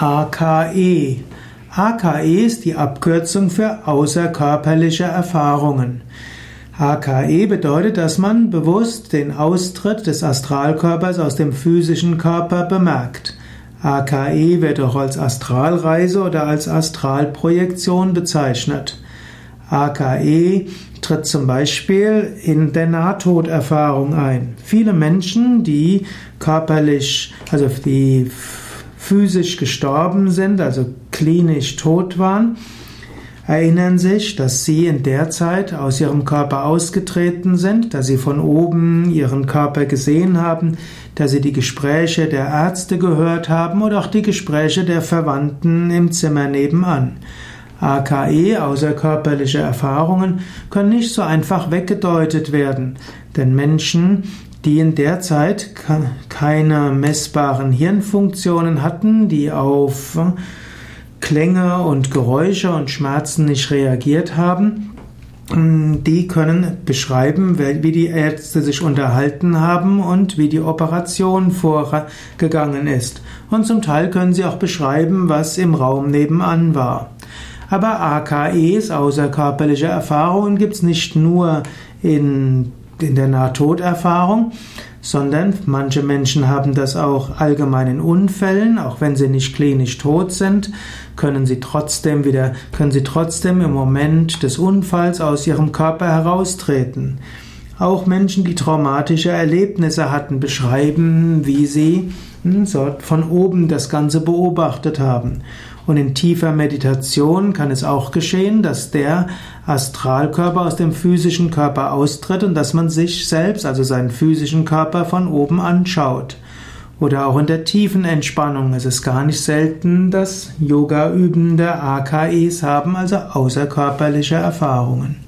AKE. AKE ist die Abkürzung für außerkörperliche Erfahrungen. AKE bedeutet, dass man bewusst den Austritt des Astralkörpers aus dem physischen Körper bemerkt. AKE wird auch als Astralreise oder als Astralprojektion bezeichnet. AKE tritt zum Beispiel in der Nahtoderfahrung ein. Viele Menschen, die körperlich, also die physisch gestorben sind, also klinisch tot waren, erinnern sich, dass sie in der Zeit aus ihrem Körper ausgetreten sind, dass sie von oben ihren Körper gesehen haben, dass sie die Gespräche der Ärzte gehört haben oder auch die Gespräche der Verwandten im Zimmer nebenan. AKE, außerkörperliche Erfahrungen, können nicht so einfach weggedeutet werden, denn Menschen, die in der Zeit keine messbaren Hirnfunktionen hatten, die auf Klänge und Geräusche und Schmerzen nicht reagiert haben, die können beschreiben, wie die Ärzte sich unterhalten haben und wie die Operation vorgegangen ist. Und zum Teil können sie auch beschreiben, was im Raum nebenan war. Aber AKEs, außerkörperliche Erfahrungen, gibt es nicht nur in, in der Nahtoderfahrung, sondern manche Menschen haben das auch allgemein in Unfällen, auch wenn sie nicht klinisch tot sind, können sie trotzdem wieder, können sie trotzdem im Moment des Unfalls aus ihrem Körper heraustreten. Auch Menschen, die traumatische Erlebnisse hatten, beschreiben, wie sie hm, von oben das Ganze beobachtet haben. Und in tiefer Meditation kann es auch geschehen, dass der Astralkörper aus dem physischen Körper austritt und dass man sich selbst, also seinen physischen Körper von oben anschaut. Oder auch in der tiefen Entspannung ist es gar nicht selten, dass Yoga-Übende AKIs haben, also außerkörperliche Erfahrungen.